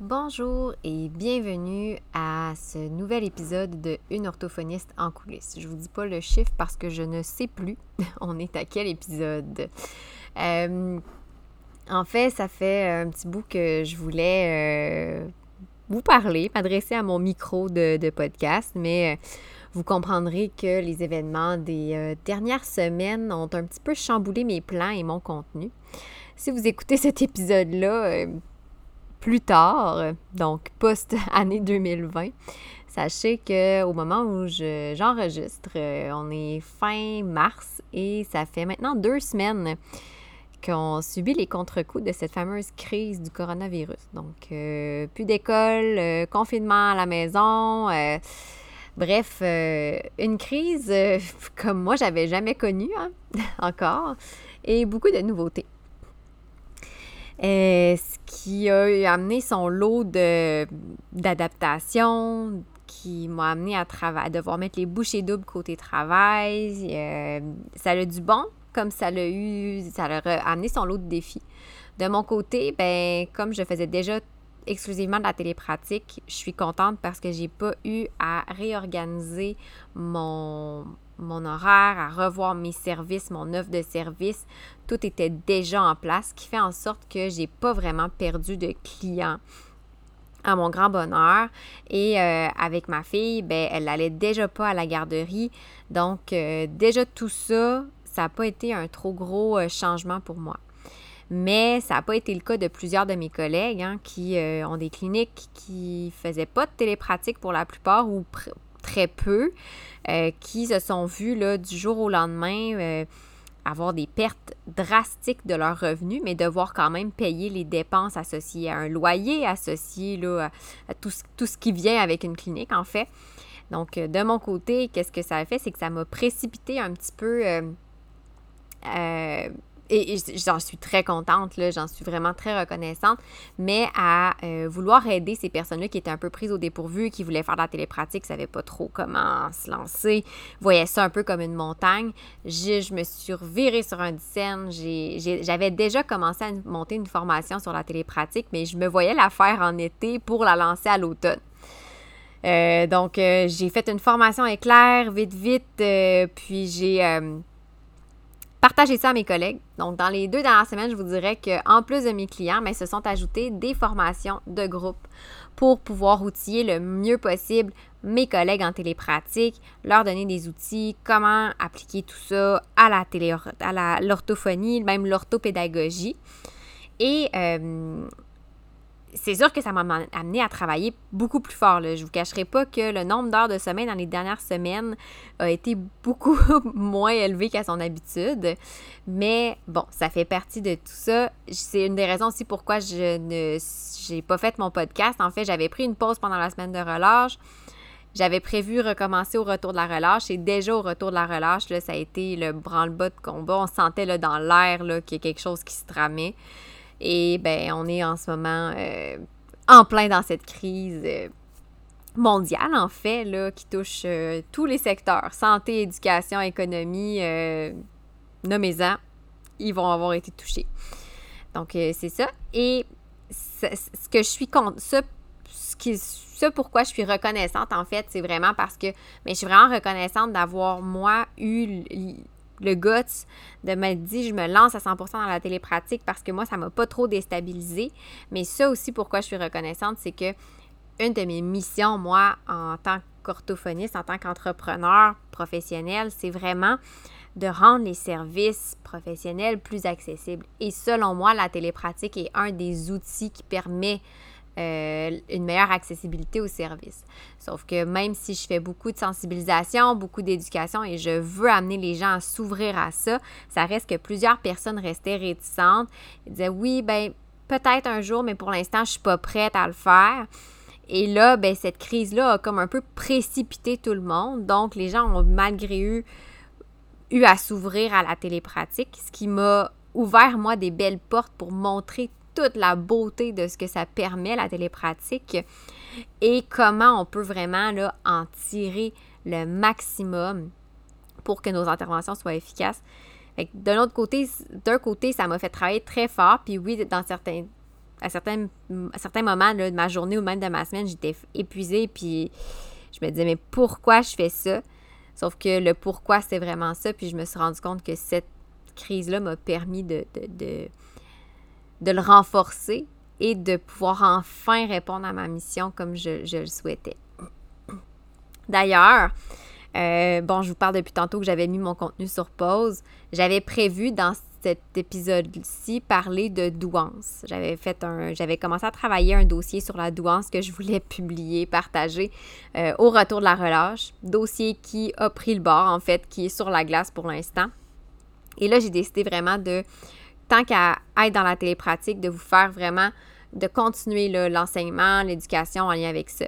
Bonjour et bienvenue à ce nouvel épisode de Une orthophoniste en coulisses. Je vous dis pas le chiffre parce que je ne sais plus on est à quel épisode. Euh, en fait, ça fait un petit bout que je voulais euh, vous parler, m'adresser à mon micro de, podcast, mais euh, vous comprendrez que les événements des dernières semaines ont un petit peu chamboulé mes plans et mon contenu. Si vous écoutez cet épisode-là, plus tard, donc post-année 2020, sachez qu'au moment où j'enregistre, euh, on est fin mars et ça fait maintenant deux semaines qu'on subit les contre-coups de cette fameuse crise du coronavirus. Donc, euh, plus d'école, euh, confinement à la maison. Bref, une crise comme moi, j'avais jamais connue hein, encore et beaucoup de nouveautés. Euh, ce qui a amené son lot d'adaptation, qui m'a amené à, à, devoir mettre les bouchées doubles côté travail. Euh, ça a du bon, comme ça l'a eu, ça a amené son lot de défis. De mon côté, ben, comme je faisais déjà exclusivement de la télépratique, je suis contente parce que j'ai pas eu à réorganiser mon, mon horaire, à revoir mes services, mon offre de service. Tout était déjà en place, ce qui fait en sorte que j'ai pas vraiment perdu de clients à mon grand bonheur. Et euh, avec ma fille, ben, elle n'allait déjà pas à la garderie. Donc, euh, déjà tout ça, ça n'a pas été un trop gros euh, changement pour moi. Mais ça n'a pas été le cas de plusieurs de mes collègues hein, qui ont des cliniques qui ne faisaient pas de télépratique pour la plupart ou très peu, euh, qui se sont vus là, du jour au lendemain euh, avoir des pertes drastiques de leurs revenus, mais devoir quand même payer les dépenses associées à un loyer, associé là, à, tout, tout, ce qui vient avec une clinique, en fait. Donc, euh, de mon côté, qu'est-ce que ça a fait? C'est que ça m'a précipité un petit peu et, j'en suis très contente, là, j'en suis vraiment très reconnaissante, mais à euh, vouloir aider ces personnes-là qui étaient un peu prises au dépourvu, qui voulaient faire de la télépratique, ne savaient pas trop comment se lancer, voyaient ça un peu comme une montagne, je, je me suis revirée sur un scène, j'avais déjà commencé à monter une formation sur la télépratique, mais je me voyais la faire en été pour la lancer à l'automne. Euh, donc, euh, j'ai fait une formation éclair, vite, vite, puis j'ai Partagez ça à mes collègues. Donc, dans les deux dernières semaines, je vous dirais qu'en plus de mes clients, mais se sont ajoutés des formations de groupe pour pouvoir outiller le mieux possible mes collègues en télépratique, leur donner des outils, comment appliquer tout ça à la l'orthophonie, même l'orthopédagogie. Et euh, c'est sûr que ça m'a amené à travailler beaucoup plus fort. Je ne vous cacherai pas que le nombre d'heures de sommeil dans les dernières semaines a été beaucoup moins élevé qu'à son habitude. Mais bon, ça fait partie de tout ça. C'est une des raisons aussi pourquoi je n'ai pas fait mon podcast. En fait, j'avais pris une pause pendant la semaine de relâche. J'avais prévu recommencer au retour de la relâche et déjà au retour de la relâche, là, ça a été le branle-bas de combat. On sentait là, dans l'air qu'il y a quelque chose qui se tramait. Et ben, on est en ce moment euh, en plein dans cette crise euh, mondiale, en fait, là, qui touche euh, tous les secteurs santé, éducation, économie, nommez-en, ils vont avoir été touchés. Donc, c'est ça. Et ce que je suis ce, ce, pourquoi je suis reconnaissante, en fait, c'est vraiment parce que mais je suis vraiment reconnaissante d'avoir, moi, eu le guts de m'être dit je me lance à 100% dans la télépratique parce que moi ça m'a pas trop déstabilisé mais ça aussi pourquoi je suis reconnaissante c'est que une de mes missions moi en tant qu'orthophoniste en tant qu'entrepreneur professionnel c'est vraiment de rendre les services professionnels plus accessibles. Et selon moi la télépratique est un des outils qui permet euh, une meilleure accessibilité au service. Sauf que même si je fais beaucoup de sensibilisation, beaucoup d'éducation et je veux amener les gens à s'ouvrir à ça, ça reste que plusieurs personnes restaient réticentes. Ils disaient oui, ben peut-être un jour, mais pour l'instant, je suis pas prête à le faire. Et là, ben, cette crise-là a comme un peu précipité tout le monde. Donc, les gens ont malgré eux eu à s'ouvrir à la télépratique, ce qui m'a ouvert, moi, des belles portes pour montrer toute la beauté de ce que ça permet, la télépratique, et comment on peut vraiment là, en tirer le maximum pour que nos interventions soient efficaces. D'un autre côté, d'un côté, ça m'a fait travailler très fort, puis oui, dans certains à certains, à certains moments de ma journée ou même de ma semaine, j'étais épuisée, puis je me disais, mais pourquoi je fais ça? Sauf que le pourquoi, c'est vraiment ça, puis je me suis rendu compte que cette crise-là m'a permis de, le renforcer et de pouvoir enfin répondre à ma mission comme je, je le souhaitais. D'ailleurs, euh, bon, je vous parle depuis tantôt que j'avais mis mon contenu sur pause. J'avais prévu dans cet épisode-ci parler de douance. J'avais fait un, j'avais commencé à travailler un dossier sur la douance que je voulais publier, partager euh, au retour de la relâche. Dossier qui a pris le bord, en fait, qui est sur la glace pour l'instant. Et là, j'ai décidé vraiment de, tant qu'à être dans la télépratique, de vous faire vraiment, de continuer l'enseignement, l'éducation en lien avec ça.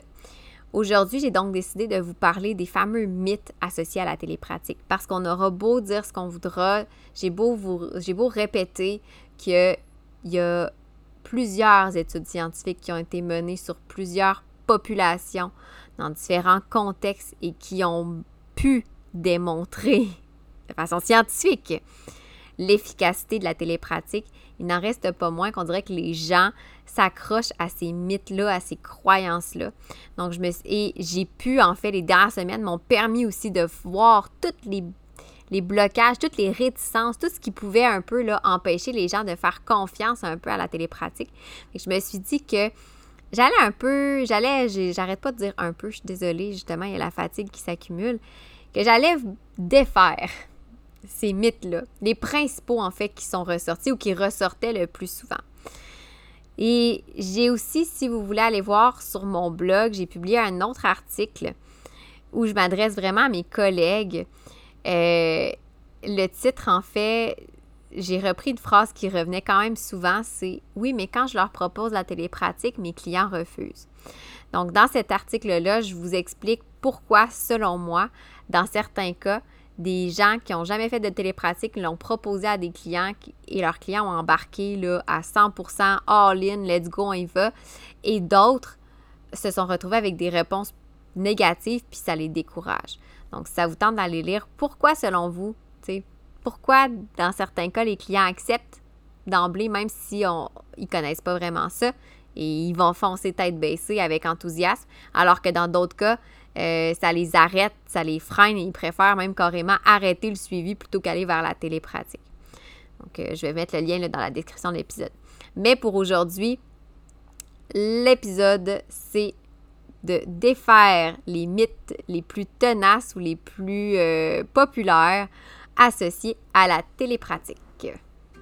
Aujourd'hui, j'ai donc décidé de vous parler des fameux mythes associés à la télépratique parce qu'on aura beau dire ce qu'on voudra, j'ai beau, beau répéter qu'il y a plusieurs études scientifiques qui ont été menées sur plusieurs populations dans différents contextes et qui ont pu démontrer de façon scientifique l'efficacité de la télépratique, il n'en reste pas moins qu'on dirait que les gens s'accrochent à ces mythes-là, à ces croyances-là. Donc, me et j'ai pu, en fait, les dernières semaines m'ont permis aussi de voir toutes les, les blocages, toutes les réticences, tout ce qui pouvait un peu là, empêcher les gens de faire confiance un peu à la télépratique. Je me suis dit que j'allais un peu, j'allais, j'arrête pas de dire un peu, je suis désolée, justement, il y a la fatigue qui s'accumule, que j'allais défaire ces mythes-là, les principaux en fait qui sont ressortis ou qui ressortaient le plus souvent. Et j'ai aussi, si vous voulez aller voir sur mon blog, j'ai publié un autre article où je m'adresse vraiment à mes collègues. Euh, le titre, en fait, j'ai repris une phrase qui revenait quand même souvent, c'est Oui, mais quand je leur propose la télépratique, mes clients refusent. Donc, dans cet article-là, je vous explique pourquoi, selon moi, dans certains cas, des gens qui n'ont jamais fait de télépratique l'ont proposé à des clients et leurs clients ont embarqué là, à 100% all-in, let's go, on y va. Et d'autres se sont retrouvés avec des réponses négatives puis ça les décourage. Donc, ça vous tente d'aller lire pourquoi, selon vous, pourquoi dans certains cas les clients acceptent d'emblée, même si on, ils ne connaissent pas vraiment ça, et ils vont foncer tête baissée avec enthousiasme, alors que dans d'autres cas, euh, ça les arrête, ça les freine et ils préfèrent même carrément arrêter le suivi plutôt qu'aller vers la télépratique. Donc, euh, je vais mettre le lien dans la description de l'épisode. Mais pour aujourd'hui, l'épisode, c'est de défaire les mythes les plus tenaces ou les plus euh, populaires associés à la télépratique.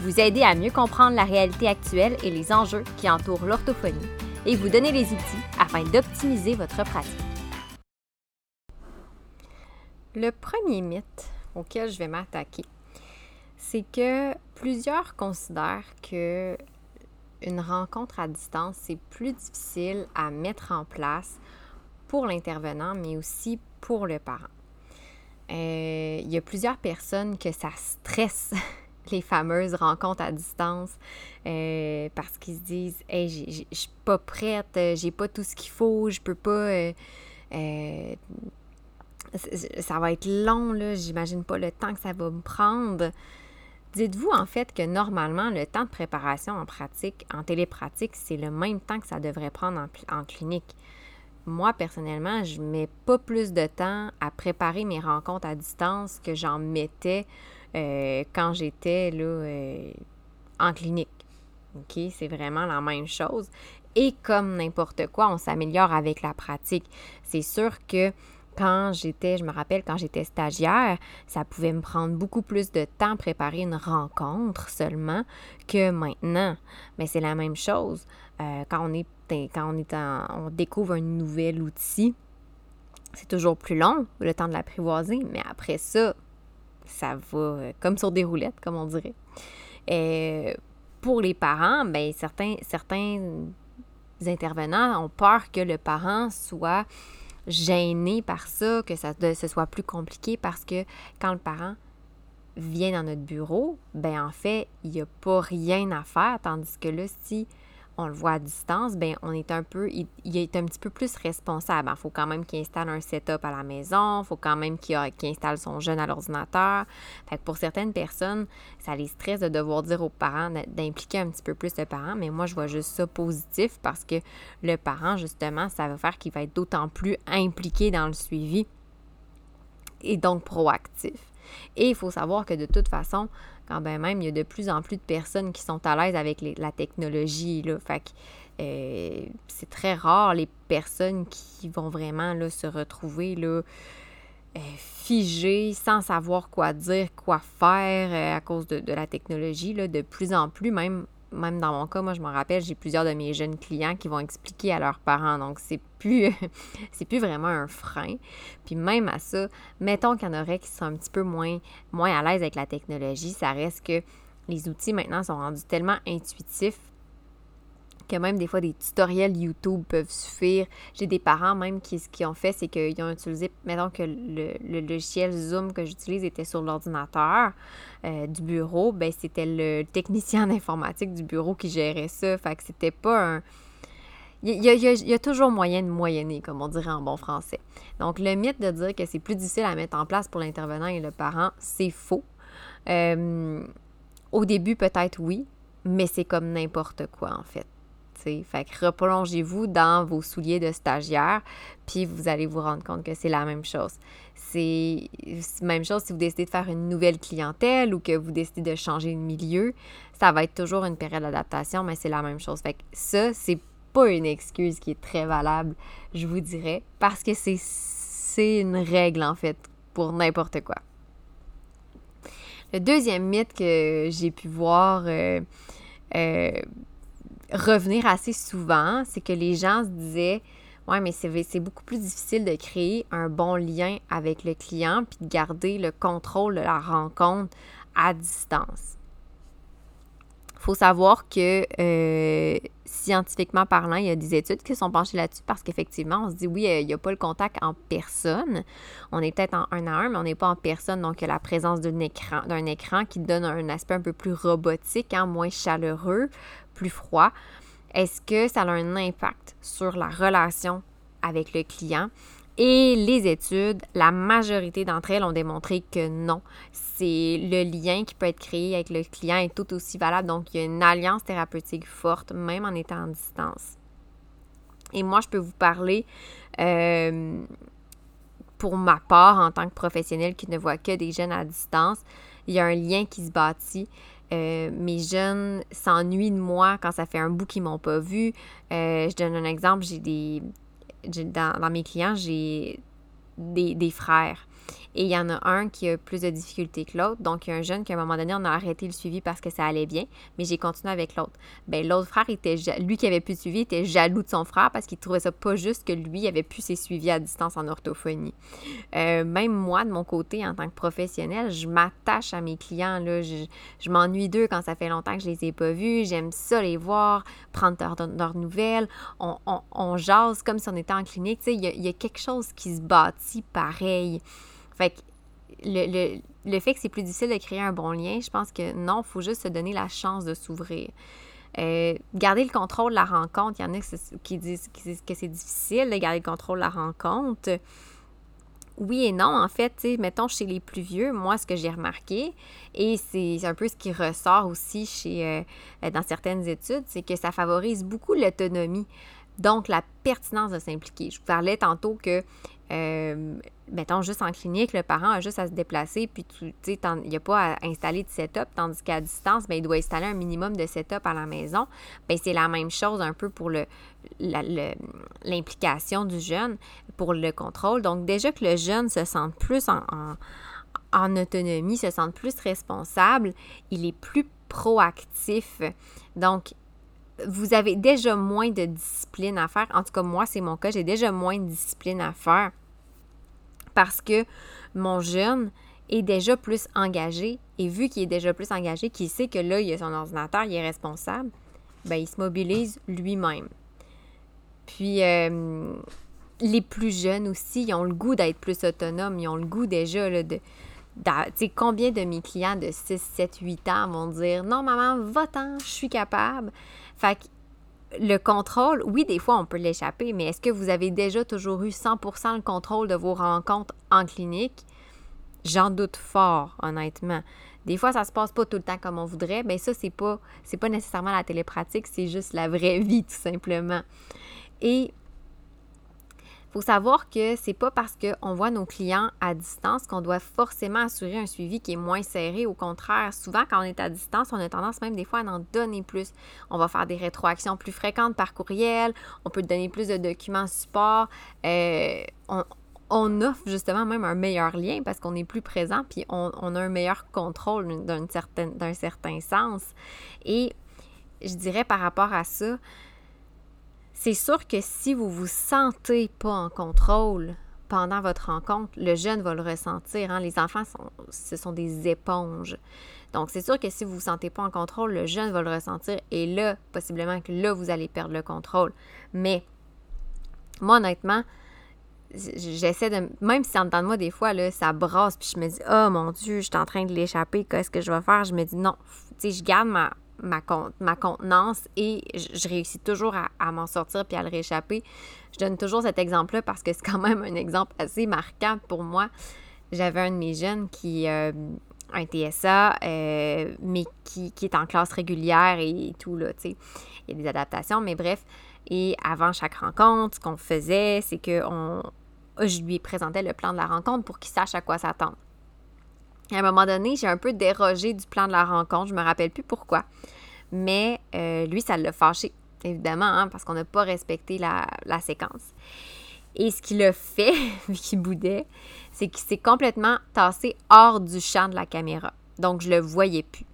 Vous aider à mieux comprendre la réalité actuelle et les enjeux qui entourent l'orthophonie et vous donner les outils afin d'optimiser votre pratique. Le premier mythe auquel je vais m'attaquer, c'est que plusieurs considèrent que une rencontre à distance, c'est plus difficile à mettre en place pour l'intervenant, mais aussi pour le parent. Euh, il y a plusieurs personnes que ça stresse les fameuses rencontres à distance euh, parce qu'ils se disent Hey, je suis pas prête, euh, j'ai pas tout ce qu'il faut, je peux pas. Euh, ça va être long, là, j'imagine pas le temps que ça va me prendre. Dites-vous en fait que normalement, le temps de préparation en pratique, en télépratique, c'est le même temps que ça devrait prendre en, en clinique. Moi, personnellement, je mets pas plus de temps à préparer mes rencontres à distance que j'en mettais euh, quand j'étais euh, en clinique. C'est vraiment la même chose. Et comme n'importe quoi, on s'améliore avec la pratique. C'est sûr que quand j'étais, je me rappelle, quand j'étais stagiaire, ça pouvait me prendre beaucoup plus de temps préparer une rencontre seulement que maintenant. Mais c'est la même chose. Euh, quand on est, quand on, est on découvre un nouvel outil, c'est toujours plus long, le temps de l'apprivoiser. Mais après ça, ça va euh, comme sur des roulettes, comme on dirait. Euh, pour les parents, ben certains, certains intervenants ont peur que le parent soit gêné par ça, que ça ce soit plus compliqué parce que quand le parent vient dans notre bureau, ben en fait, il n'y a pas rien à faire, tandis que là, si on le voit à distance, ben on est un peu, il, est un petit peu plus responsable. Il faut quand même qu'il installe un setup à la maison, il faut quand même qu'il installe son jeune à l'ordinateur. Fait que pour certaines personnes, ça les stresse de devoir dire aux parents d'impliquer un petit peu plus le parent, mais moi je vois juste ça positif parce que le parent, justement, ça va faire qu'il va être d'autant plus impliqué dans le suivi et donc proactif. Et il faut savoir que de toute façon, quand même, il y a de plus en plus de personnes qui sont à l'aise avec la technologie. Là. Fait que euh, c'est très rare les personnes qui vont vraiment là, se retrouver là, euh, figées, sans savoir quoi dire, quoi faire euh, à cause de, la technologie. De plus en plus, même même dans mon cas, moi, je me rappelle, j'ai plusieurs de mes jeunes clients qui vont expliquer à leurs parents. Donc, c'est plus, c'est plus vraiment un frein. Puis même à ça, mettons qu'il y en aurait qui sont un petit peu moins, moins à l'aise avec la technologie, ça reste que les outils maintenant sont rendus tellement intuitifs que même des fois des tutoriels YouTube peuvent suffire. J'ai des parents même qui, ce qu'ils ont fait, c'est qu'ils ont utilisé, mettons que le, logiciel Zoom que j'utilise était sur l'ordinateur euh, du bureau, ben c'était le technicien d'informatique du bureau qui gérait ça. Fait que c'était pas un. Il y, a, toujours moyen de moyenner, comme on dirait en bon français. Donc, le mythe de dire que c'est plus difficile à mettre en place pour l'intervenant et le parent, c'est faux. Euh, au début, peut-être oui, mais c'est comme n'importe quoi, en fait. Fait que replongez-vous dans vos souliers de stagiaire, puis vous allez vous rendre compte que c'est la même chose. C'est la même chose si vous décidez de faire une nouvelle clientèle ou que vous décidez de changer de milieu. Ça va être toujours une période d'adaptation, mais c'est la même chose. Fait que ça, c'est pas une excuse qui est très valable, je vous dirais, parce que c'est une règle, en fait, pour n'importe quoi. Le deuxième mythe que j'ai pu voir euh, euh, revenir assez souvent, c'est que les gens se disaient Ouais, mais c'est beaucoup plus difficile de créer un bon lien avec le client puis de garder le contrôle de la rencontre à distance. Il faut savoir que euh, scientifiquement parlant, il y a des études qui sont penchées là-dessus parce qu'effectivement, on se dit oui, euh, il n'y a pas le contact en personne. On est peut-être en un à un, mais on n'est pas en personne. Donc, il y a la présence d'un écran, qui donne un aspect un peu plus robotique, hein, moins chaleureux plus froid, est-ce que ça a un impact sur la relation avec le client? Et les études, la majorité d'entre elles ont démontré que non. C'est le lien qui peut être créé avec le client est tout aussi valable. Donc, il y a une alliance thérapeutique forte, même en étant en distance. Et moi, je peux vous parler euh, pour ma part en tant que professionnel qui ne voit que des jeunes à distance. Il y a un lien qui se bâtit. Euh, mes jeunes s'ennuient de moi quand ça fait un bout qu'ils m'ont pas vu. Euh, je donne un exemple, j'ai des. Dans, dans, mes clients, j'ai des, des, frères. Et il y en a un qui a plus de difficultés que l'autre. Donc, il y a un jeune qui, à un moment donné, on a arrêté le suivi parce que ça allait bien, mais j'ai continué avec l'autre. Ben, l'autre frère, était lui qui avait plus de suivi, était jaloux de son frère parce qu'il trouvait ça pas juste que lui avait plus ses suivis à distance en orthophonie. Euh, même moi, de mon côté, en tant que professionnel, je m'attache à mes clients. Là. Je, m'ennuie d'eux quand ça fait longtemps que je les ai pas vus. J'aime ça les voir, prendre leurs nouvelles. On, on, jase comme si on était en clinique. Il y, il y a quelque chose qui se bâtit pareil. Fait que le, le, fait que c'est plus difficile de créer un bon lien, je pense que non, il faut juste se donner la chance de s'ouvrir. Euh, garder le contrôle de la rencontre, il y en a qui disent, que c'est difficile de garder le contrôle de la rencontre. Oui et non, en fait, mettons chez les plus vieux, moi, ce que j'ai remarqué, et c'est un peu ce qui ressort aussi chez, euh, dans certaines études, c'est que ça favorise beaucoup l'autonomie, donc la pertinence de s'impliquer. Je vous parlais tantôt que euh, mettons juste en clinique, le parent a juste à se déplacer, puis tu sais, il n'y a pas à installer de setup, tandis qu'à distance, bien, il doit installer un minimum de setup à la maison. Bien, c'est la même chose un peu pour le, l'implication du jeune, pour le contrôle. Donc, déjà que le jeune se sente plus en, en autonomie, se sente plus responsable, il est plus proactif. Donc, vous avez déjà moins de discipline à faire. En tout cas, moi, c'est mon cas. J'ai déjà moins de discipline à faire parce que mon jeune est déjà plus engagé. Et vu qu'il est déjà plus engagé, qu'il sait que là, il a son ordinateur, il est responsable, ben, il se mobilise lui-même. Puis, euh, les plus jeunes aussi, ils ont le goût d'être plus autonomes. Ils ont le goût déjà là, de. Tu sais, combien de mes clients de 6, 7, 8 ans vont dire Non, maman, va-t'en, je suis capable. Fait que le contrôle, oui, des fois, on peut l'échapper, mais est-ce que vous avez déjà toujours eu 100% le contrôle de vos rencontres en clinique? J'en doute fort, honnêtement. Des fois, ça se passe pas tout le temps comme on voudrait. mais ben, ça, c'est pas, c'est pas nécessairement la télépratique, c'est juste la vraie vie, tout simplement. Et faut savoir que c'est pas parce qu'on voit nos clients à distance qu'on doit forcément assurer un suivi qui est moins serré. Au contraire, souvent quand on est à distance, on a tendance même des fois à en donner plus. On va faire des rétroactions plus fréquentes par courriel, on peut donner plus de documents support. Euh, on, offre justement même un meilleur lien parce qu'on est plus présent puis on, on a un meilleur contrôle d'un certain, certain sens. Et je dirais par rapport à ça, c'est sûr que si vous vous sentez pas en contrôle pendant votre rencontre, le jeune va le ressentir. Hein. Les enfants, ce sont des éponges. Donc, c'est sûr que si vous ne vous sentez pas en contrôle, le jeune va le ressentir et là, possiblement que là, vous allez perdre le contrôle. Mais, moi, honnêtement, j'essaie de. Même si en dedans de moi, des fois, là, ça brasse, puis je me dis, oh mon Dieu, je suis en train de l'échapper, qu'est-ce que je vais faire? Je me dis, non, tu sais, je garde ma, ma, ma contenance et je, réussis toujours à, m'en sortir puis à le réchapper. Je donne toujours cet exemple-là parce que c'est quand même un exemple assez marquant pour moi. J'avais un de mes jeunes qui euh, un TSA, euh, mais qui, est en classe régulière et, tout, là. Il y a des adaptations, mais bref. Et avant chaque rencontre, ce qu'on faisait, c'est que je lui présentais le plan de la rencontre pour qu'il sache à quoi s'attendre. À un moment donné, j'ai un peu dérogé du plan de la rencontre. Je me rappelle plus pourquoi. Mais euh, lui, ça l'a fâché, évidemment, hein, parce qu'on n'a pas respecté la, séquence. Et ce qu'il a fait, vu qu'il boudait, c'est qu'il s'est complètement tassé hors du champ de la caméra. Donc, je le voyais plus.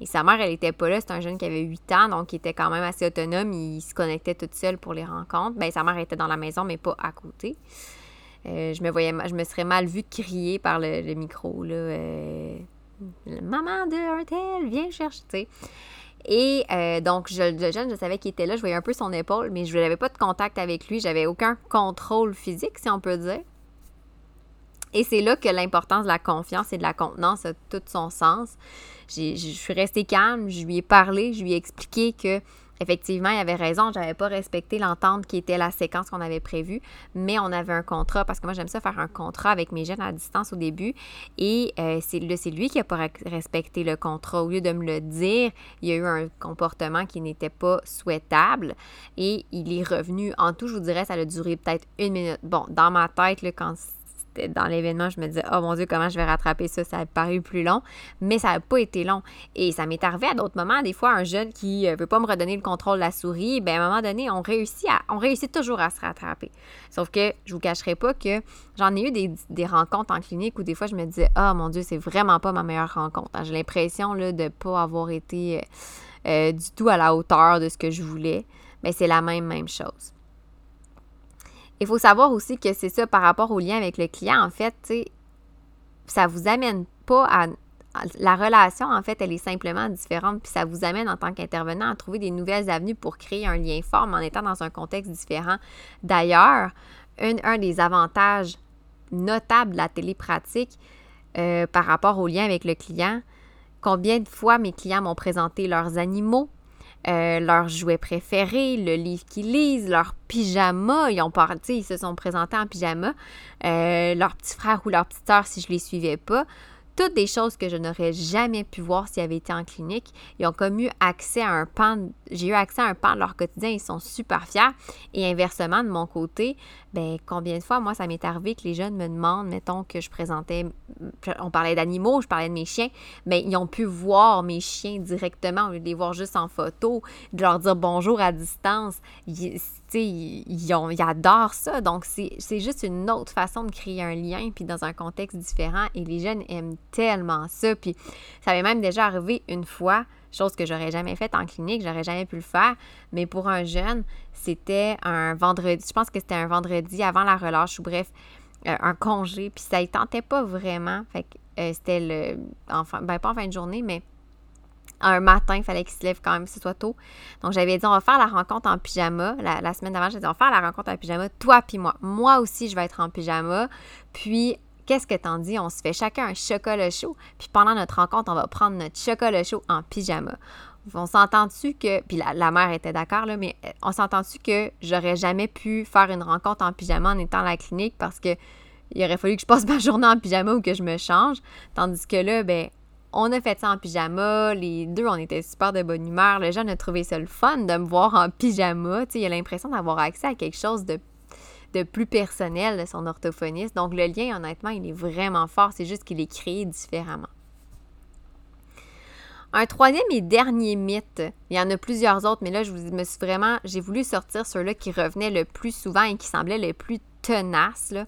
Et sa mère, elle n'était pas là. C'est un jeune qui avait 8 ans, donc il était quand même assez autonome. Il se connectait toute seule pour les rencontres. Bien, sa mère était dans la maison, mais pas à côté. Euh, je me voyais, je me serais mal vue crier par le, micro, là. Euh, maman de un tel, viens chercher. Et euh, donc, je, le jeune, je savais qu'il était là, je voyais un peu son épaule, mais je n'avais pas de contact avec lui, j'avais aucun contrôle physique, si on peut dire. Et c'est là que l'importance de la confiance et de la contenance a tout son sens. Je suis restée calme, je lui ai parlé, je lui ai expliqué que effectivement, il avait raison, j'avais pas respecté l'entente qui était la séquence qu'on avait prévue, mais on avait un contrat parce que moi j'aime ça faire un contrat avec mes jeunes à distance au début et euh, c'est lui qui a pas respecté le contrat. Au lieu de me le dire, il y a eu un comportement qui n'était pas souhaitable et il est revenu. En tout, je vous dirais, ça a duré peut-être une minute. Bon, dans ma tête, là, quand dans l'événement, je me disais, oh mon Dieu, comment je vais rattraper ça? Ça a paru plus long, mais ça n'a pas été long. Et ça m'est arrivé à d'autres moments, des fois, un jeune qui ne euh, veut pas me redonner le contrôle de la souris, ben à un moment donné, on réussit, à, on réussit toujours à se rattraper. Sauf que je vous cacherai pas que j'en ai eu des, rencontres en clinique où des fois, je me disais, oh mon Dieu, c'est vraiment pas ma meilleure rencontre. J'ai l'impression de ne pas avoir été euh, du tout à la hauteur de ce que je voulais. Mais c'est la même, même chose. Il faut savoir aussi que c'est ça par rapport au lien avec le client, en fait, tu ça vous amène pas à, la relation, en fait, elle est simplement différente, puis ça vous amène en tant qu'intervenant à trouver des nouvelles avenues pour créer un lien fort, en étant dans un contexte différent. D'ailleurs, un, des avantages notables de la télépratique euh, par rapport au lien avec le client, combien de fois mes clients m'ont présenté leurs animaux, euh, leurs jouets préférés, le livre qu'ils lisent, leur pyjama. Ils ont parlé, ils se sont présentés en pyjama. Euh, leur petit frère ou leur petite sœur si je les suivais pas toutes des choses que je n'aurais jamais pu voir s'ils avaient été en clinique. Ils ont comme eu accès à un pan, j'ai eu accès à un pan de leur quotidien, ils sont super fiers. Et inversement, de mon côté, ben combien de fois, moi, ça m'est arrivé que les jeunes me demandent, mettons que je présentais, on parlait d'animaux, je parlais de mes chiens, mais ben, ils ont pu voir mes chiens directement au lieu de les voir juste en photo, de leur dire bonjour à distance. Ils, adorent ça. Donc, c'est juste une autre façon de créer un lien, puis dans un contexte différent. Et les jeunes aiment tellement ça. Puis, ça avait même déjà arrivé une fois, chose que j'aurais jamais faite en clinique, j'aurais jamais pu le faire. Mais pour un jeune, c'était un vendredi, je pense que c'était un vendredi avant la relâche, ou bref, euh, un congé. Puis, ça ne tentait pas vraiment. Fait que euh, c'était le. Enfin, ben, pas en fin de journée, mais un matin, il fallait qu'il se lève quand même, que ce soit tôt. Donc, j'avais dit, on va faire la rencontre en pyjama. La, semaine d'avant, j'ai dit, on va faire la rencontre en pyjama, toi puis moi. Moi aussi, je vais être en pyjama. Puis, qu'est-ce que t'en dis? On se fait chacun un chocolat chaud. Puis, pendant notre rencontre, on va prendre notre chocolat chaud en pyjama. On s'entend-tu que. Puis la, mère était d'accord, là, mais euh, on s'entend-tu que j'aurais jamais pu faire une rencontre en pyjama en étant à la clinique parce que il aurait fallu que je passe ma journée en pyjama ou que je me change? Tandis que là, ben, on a fait ça en pyjama. Les deux, on était super de bonne humeur. Le jeune a trouvé ça le fun de me voir en pyjama. Il a l'impression d'avoir accès à quelque chose de, de plus personnel de son orthophoniste. Donc, le lien, honnêtement, il est vraiment fort. C'est juste qu'il est créé différemment. Un troisième et dernier mythe, il y en a plusieurs autres, mais là, je me suis vraiment, j'ai voulu sortir ceux-là qui revenaient le plus souvent et qui semblaient le plus tenaces. Là.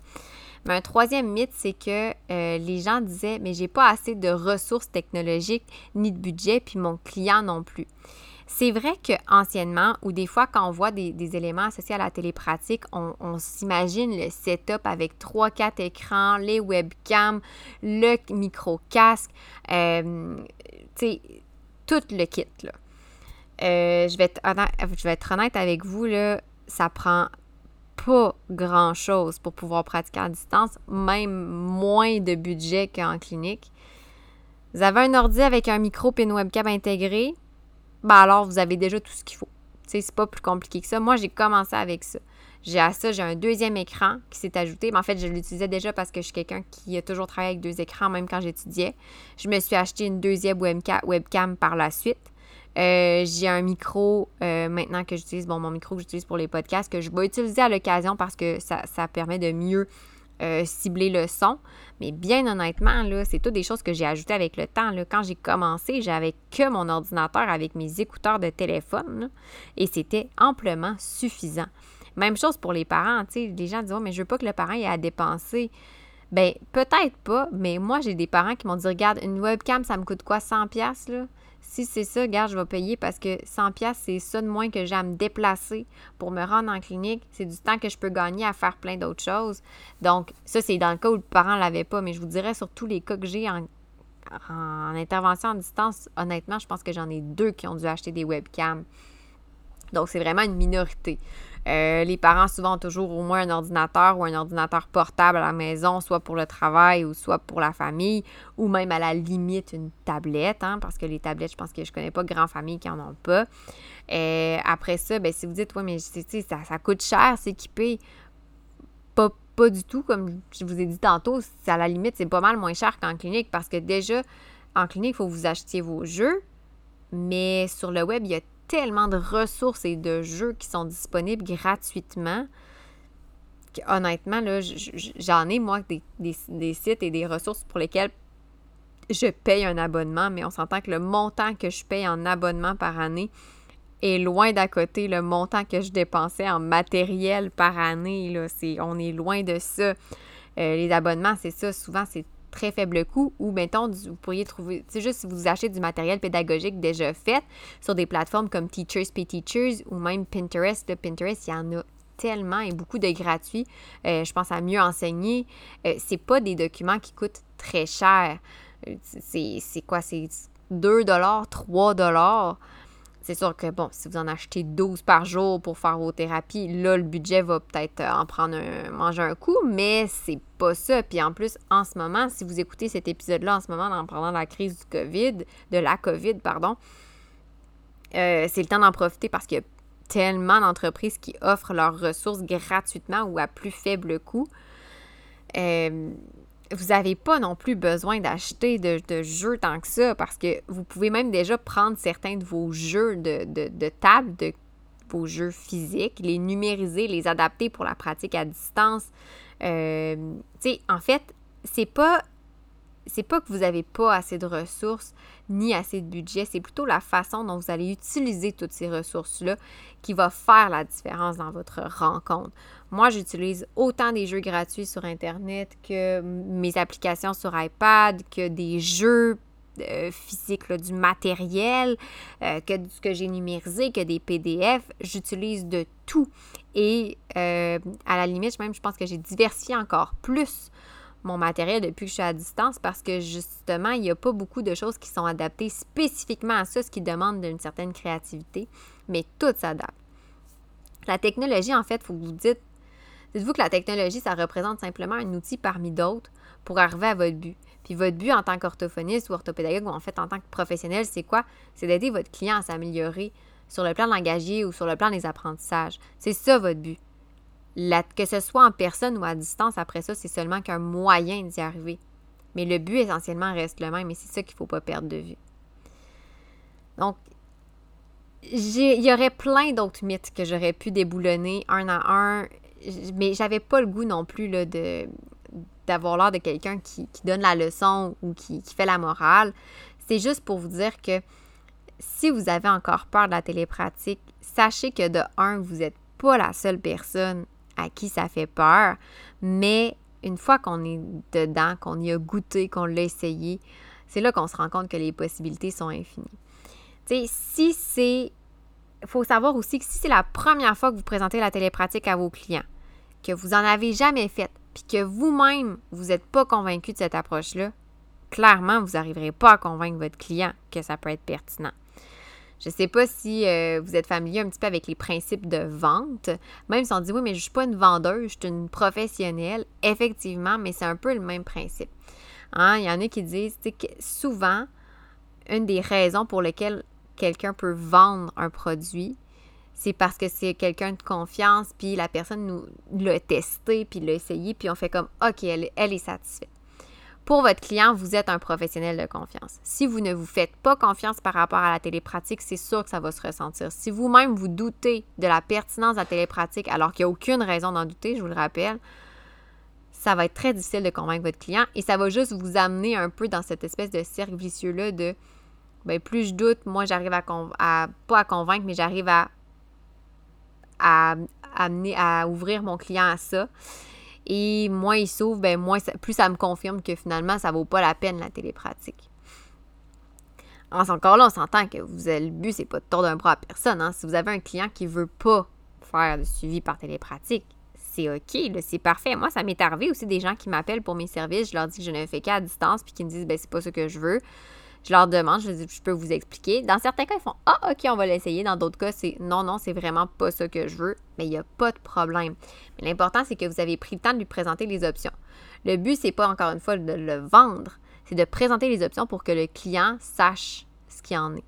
Un troisième mythe, c'est que euh, les gens disaient Mais j'ai pas assez de ressources technologiques ni de budget, puis mon client non plus. C'est vrai qu'anciennement, ou des fois quand on voit des, éléments associés à la télépratique, on, s'imagine le setup avec 3-4 écrans, les webcams, le micro-casque, euh, tout le kit. Là. Euh, je, vais être je vais être honnête avec vous, là, ça prend pas grand-chose pour pouvoir pratiquer à distance, même moins de budget qu'en clinique. Vous avez un ordi avec un micro et une webcam intégrée, ben alors vous avez déjà tout ce qu'il faut. C'est pas plus compliqué que ça. Moi, j'ai commencé avec ça. J'ai à ça, j'ai un deuxième écran qui s'est ajouté. Mais en fait, je l'utilisais déjà parce que je suis quelqu'un qui a toujours travaillé avec deux écrans, même quand j'étudiais. Je me suis acheté une deuxième webcam par la suite. Euh, j'ai un micro euh, maintenant que j'utilise, bon, mon micro que j'utilise pour les podcasts, que je vais utiliser à l'occasion parce que ça, permet de mieux euh, cibler le son. Mais bien honnêtement, là, c'est toutes des choses que j'ai ajoutées avec le temps. Là. Quand j'ai commencé, j'avais que mon ordinateur avec mes écouteurs de téléphone et c'était amplement suffisant. Même chose pour les parents, tu sais, les gens disent oh, mais je veux pas que le parent ait à dépenser. Ben, peut-être pas, mais moi, j'ai des parents qui m'ont dit Regarde, une webcam, ça me coûte quoi 100$? Là? Si c'est ça, regarde, je vais payer parce que 100$, c'est ça de moins que j'ai à me déplacer pour me rendre en clinique. C'est du temps que je peux gagner à faire plein d'autres choses. Donc, ça, c'est dans le cas où le parent ne l'avait pas. Mais je vous dirais, sur tous les cas que j'ai en, en intervention en distance, honnêtement, je pense que j'en ai deux qui ont dû acheter des webcams. Donc, c'est vraiment une minorité. Euh, les parents souvent ont toujours au moins un ordinateur ou un ordinateur portable à la maison, soit pour le travail ou soit pour la famille, ou même à la limite une tablette, hein, parce que les tablettes, je pense que je connais pas grand famille qui en ont pas. Euh, après ça, ben, si vous dites, oui, mais ça, ça coûte cher s'équiper, pas, pas du tout, comme je vous ai dit tantôt, à la limite, c'est pas mal moins cher qu'en clinique, parce que déjà, en clinique, il faut que vous achetiez vos jeux, mais sur le web, il y a tellement de ressources et de jeux qui sont disponibles gratuitement. honnêtement, j'en ai, moi, des, sites et des ressources pour lesquels je paye un abonnement, mais on s'entend que le montant que je paye en abonnement par année est loin d'à côté le montant que je dépensais en matériel par année. Là, on est loin de ça. Euh, les abonnements, c'est ça, souvent, c'est très faible coût ou, mettons, vous pourriez trouver, c'est juste si vous achetez du matériel pédagogique déjà fait sur des plateformes comme Teachers Pay Teachers ou même Pinterest. Le Pinterest, il y en a tellement et beaucoup de gratuits. Euh, je pense à mieux enseigner. Euh, c'est pas des documents qui coûtent très cher. Euh, c'est quoi? C'est 2 3 c'est sûr que, bon, si vous en achetez 12 par jour pour faire vos thérapies, là, le budget va peut-être euh, en prendre un, manger un coup, mais c'est pas ça. Puis en plus, en ce moment, si vous écoutez cet épisode-là en ce moment, en pendant la crise du COVID, de la COVID, pardon, euh, c'est le temps d'en profiter parce qu'il y a tellement d'entreprises qui offrent leurs ressources gratuitement ou à plus faible coût. Euh, vous n'avez pas non plus besoin d'acheter de, jeux tant que ça parce que vous pouvez même déjà prendre certains de vos jeux de, table, de vos jeux physiques, les numériser, les adapter pour la pratique à distance. Euh, tu sais, en fait, c'est pas c'est pas que vous n'avez pas assez de ressources ni assez de budget, c'est plutôt la façon dont vous allez utiliser toutes ces ressources-là qui va faire la différence dans votre rencontre. Moi, j'utilise autant des jeux gratuits sur Internet que mes applications sur iPad, que des jeux euh, physiques, du matériel, euh, que ce que j'ai numérisé, que des PDF. J'utilise de tout. Et euh, à la limite, même, je pense que j'ai diversifié encore plus mon matériel depuis que je suis à distance parce que justement, il n'y a pas beaucoup de choses qui sont adaptées spécifiquement à ça, ce qui demande une certaine créativité, mais tout s'adapte. La technologie, en fait, il faut que vous dites, dites-vous que la technologie, ça représente simplement un outil parmi d'autres pour arriver à votre but. Puis votre but en tant qu'orthophoniste ou orthopédagogue ou en fait en tant que professionnel, c'est quoi? C'est d'aider votre client à s'améliorer sur le plan langagier ou sur le plan des apprentissages. C'est ça votre but. Que ce soit en personne ou à distance, après ça, c'est seulement qu'un moyen d'y arriver. Mais le but essentiellement reste le même et c'est ça qu'il ne faut pas perdre de vue. Donc, il y aurait plein d'autres mythes que j'aurais pu déboulonner un à un, mais j'avais pas le goût non plus de d'avoir l'air de quelqu'un qui, donne la leçon ou qui, qui fait la morale. C'est juste pour vous dire que si vous avez encore peur de la télépratique, sachez que de un, vous n'êtes pas la seule personne à qui ça fait peur, mais une fois qu'on est dedans, qu'on y a goûté, qu'on l'a essayé, c'est là qu'on se rend compte que les possibilités sont infinies. Tu sais, si c'est. Il faut savoir aussi que si c'est la première fois que vous présentez la télépratique à vos clients, que vous n'en avez jamais fait, puis que vous-même, vous n'êtes pas convaincu de cette approche-là, clairement, vous n'arriverez pas à convaincre votre client que ça peut être pertinent. Je ne sais pas si euh, vous êtes familier un petit peu avec les principes de vente. Même si on dit oui, mais je ne suis pas une vendeuse, je suis une professionnelle. Effectivement, mais c'est un peu le même principe. Hein? Il y en a qui disent que souvent, une des raisons pour lesquelles quelqu'un peut vendre un produit, c'est parce que c'est quelqu'un de confiance, puis la personne nous l'a testé, puis l'a essayé, puis on fait comme OK, elle, elle est satisfaite. Pour votre client, vous êtes un professionnel de confiance. Si vous ne vous faites pas confiance par rapport à la télépratique, c'est sûr que ça va se ressentir. Si vous-même vous doutez de la pertinence de la télépratique alors qu'il n'y a aucune raison d'en douter, je vous le rappelle, ça va être très difficile de convaincre votre client et ça va juste vous amener un peu dans cette espèce de cercle vicieux-là de ben, plus je doute, moi j'arrive à, pas à convaincre, mais j'arrive à, à, amener, à ouvrir mon client à ça. Et moins il s'ouvre, ben plus ça me confirme que finalement, ça vaut pas la peine la télépratique. encore là, on s'entend que vous avez, le but, c'est pas de tordre un bras à personne. Hein. Si vous avez un client qui veut pas faire de suivi par télépratique, c'est OK, c'est parfait. Moi, ça m'est arrivé aussi des gens qui m'appellent pour mes services, je leur dis que je ne fais qu'à distance, puis qui me disent, ben c'est pas ce que je veux. Je leur demande, je dis, je peux vous expliquer. Dans certains cas, ils font Ah, OK, on va l'essayer. Dans d'autres cas, c'est non, non, c'est vraiment pas ça que je veux. Mais il n'y a pas de problème. L'important, c'est que vous avez pris le temps de lui présenter les options. Le but, c'est pas encore une fois de le vendre, c'est de présenter les options pour que le client sache ce qu'il en est.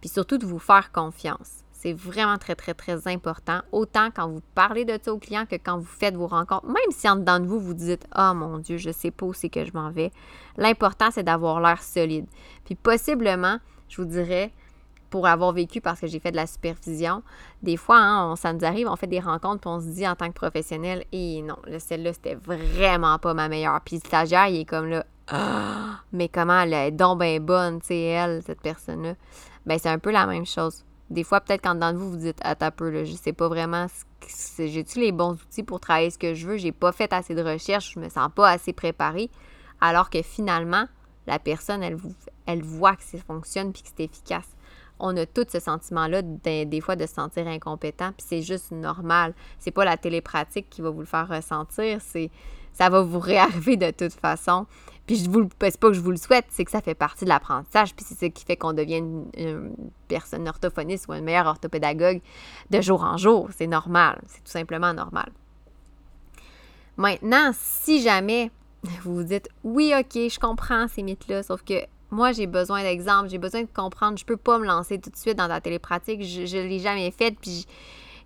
Puis surtout de vous faire confiance. C'est vraiment très, très, très important. Autant quand vous parlez de ça au client que quand vous faites vos rencontres. Même si en dedans de vous, vous dites Oh mon Dieu, je sais pas où c'est que je m'en vais. L'important, c'est d'avoir l'air solide. Puis possiblement, je vous dirais, pour avoir vécu parce que j'ai fait de la supervision, des fois, hein, ça nous arrive, on fait des rencontres, puis on se dit en tant que professionnel, et non, celle-là, c'était vraiment pas ma meilleure. Puis le stagiaire, il est comme là, ah, mais comment elle est donc bien bonne, tu sais, elle, cette personne-là. Ben, c'est un peu la même chose. Des fois, peut-être quand dans vous, vous dites à ta peu, là, je sais pas vraiment j'ai-tu les bons outils pour travailler ce que je veux, j'ai pas fait assez de recherche, je me sens pas assez préparée. Alors que finalement, la personne, elle, elle voit que ça fonctionne puis que c'est efficace. On a tout ce sentiment-là des, fois de se sentir incompétent, puis c'est juste normal. C'est pas la télépratique qui va vous le faire ressentir, c'est ça va vous réarriver de toute façon. Puis je vous pas que je vous le souhaite, c'est que ça fait partie de l'apprentissage, puis c'est ce qui fait qu'on devient une, personne orthophoniste ou un meilleur orthopédagogue de jour en jour. C'est normal, c'est tout simplement normal. Maintenant, si jamais vous vous dites oui, ok, je comprends ces mythes-là, sauf que moi, j'ai besoin d'exemples, j'ai besoin de comprendre, je peux pas me lancer tout de suite dans la télépratique, je, ne l'ai jamais faite, puis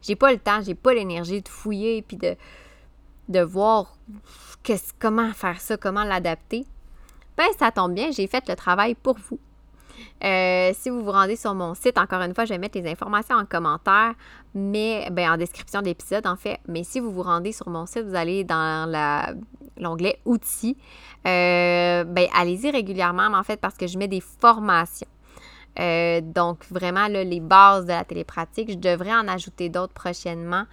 j'ai pas le temps, j'ai pas l'énergie de fouiller, puis de, de voir comment faire ça, comment l'adapter. Ben, ça tombe bien, j'ai fait le travail pour vous. Euh, si vous vous rendez sur mon site, encore une fois, je vais mettre les informations en commentaire, mais ben, en description d'épisode en fait. Mais si vous vous rendez sur mon site, vous allez dans l'onglet outils. Euh, ben, allez-y régulièrement, en fait, parce que je mets des formations. Euh, donc, vraiment, les bases de la télépratique. Je devrais en ajouter d'autres prochainement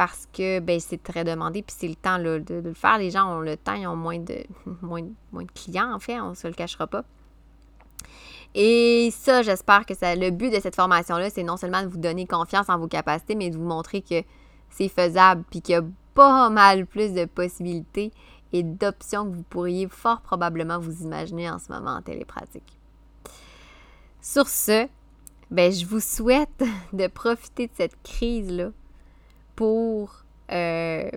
parce que ben, c'est très demandé, puis c'est le temps de, le faire. Les gens ont le temps, ils ont moins de, moins, moins de clients, en fait, on ne se le cachera pas. Et ça, j'espère que ça, le but de cette formation-là, c'est non seulement de vous donner confiance en vos capacités, mais de vous montrer que c'est faisable, puis qu'il y a pas mal plus de possibilités et d'options que vous pourriez fort probablement vous imaginer en ce moment en télépratique. Sur ce, ben, je vous souhaite de profiter de cette crise-là pour euh,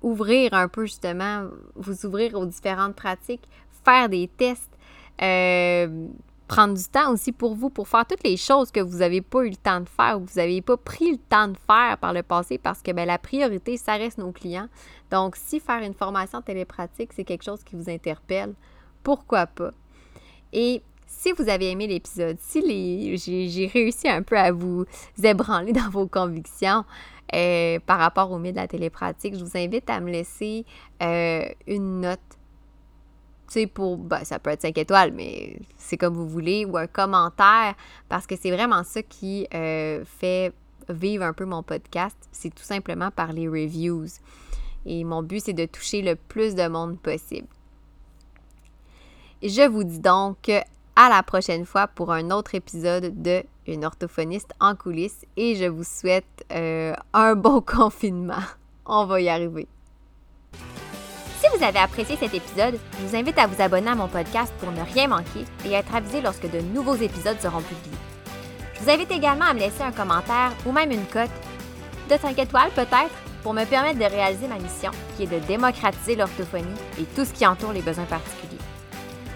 ouvrir un peu justement, vous ouvrir aux différentes pratiques, faire des tests, euh, prendre du temps aussi pour vous, pour faire toutes les choses que vous n'avez pas eu le temps de faire ou que vous n'avez pas pris le temps de faire par le passé parce que ben, la priorité, ça reste nos clients. Donc, si faire une formation télépratique, c'est quelque chose qui vous interpelle, pourquoi pas? Et si vous avez aimé l'épisode, si j'ai réussi un peu à vous ébranler dans vos convictions euh, par rapport au mythe de la télépratique, je vous invite à me laisser euh, une note sais, pour, ben, ça peut être 5 étoiles, mais c'est comme vous voulez, ou un commentaire, parce que c'est vraiment ça qui euh, fait vivre un peu mon podcast. C'est tout simplement par les reviews. Et mon but, c'est de toucher le plus de monde possible. Je vous dis donc à la prochaine fois pour un autre épisode de Une orthophoniste en coulisses et je vous souhaite euh, un bon confinement. On va y arriver. Si vous avez apprécié cet épisode, je vous invite à vous abonner à mon podcast pour ne rien manquer et être avisé lorsque de nouveaux épisodes seront publiés. Je vous invite également à me laisser un commentaire ou même une cote de 5 étoiles peut-être pour me permettre de réaliser ma mission qui est de démocratiser l'orthophonie et tout ce qui entoure les besoins particuliers.